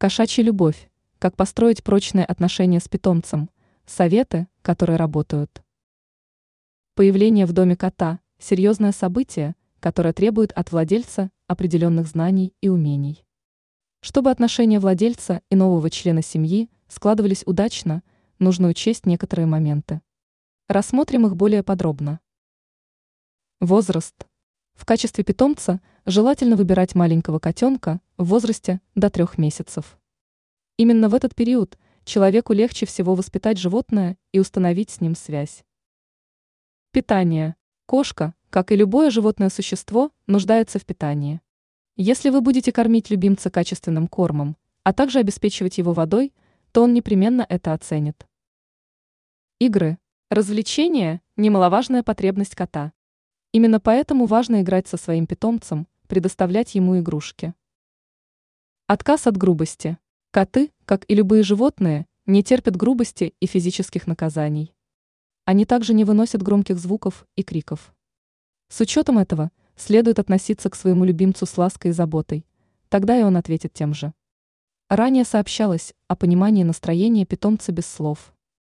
Кошачья любовь. Как построить прочные отношения с питомцем. Советы, которые работают. Появление в доме кота – серьезное событие, которое требует от владельца определенных знаний и умений. Чтобы отношения владельца и нового члена семьи складывались удачно, нужно учесть некоторые моменты. Рассмотрим их более подробно. Возраст. В качестве питомца желательно выбирать маленького котенка в возрасте до трех месяцев. Именно в этот период человеку легче всего воспитать животное и установить с ним связь. Питание. Кошка, как и любое животное существо, нуждается в питании. Если вы будете кормить любимца качественным кормом, а также обеспечивать его водой, то он непременно это оценит. Игры. Развлечения – немаловажная потребность кота. Именно поэтому важно играть со своим питомцем, предоставлять ему игрушки. Отказ от грубости. Коты, как и любые животные, не терпят грубости и физических наказаний. Они также не выносят громких звуков и криков. С учетом этого следует относиться к своему любимцу с лаской и заботой, тогда и он ответит тем же. Ранее сообщалось о понимании настроения питомца без слов.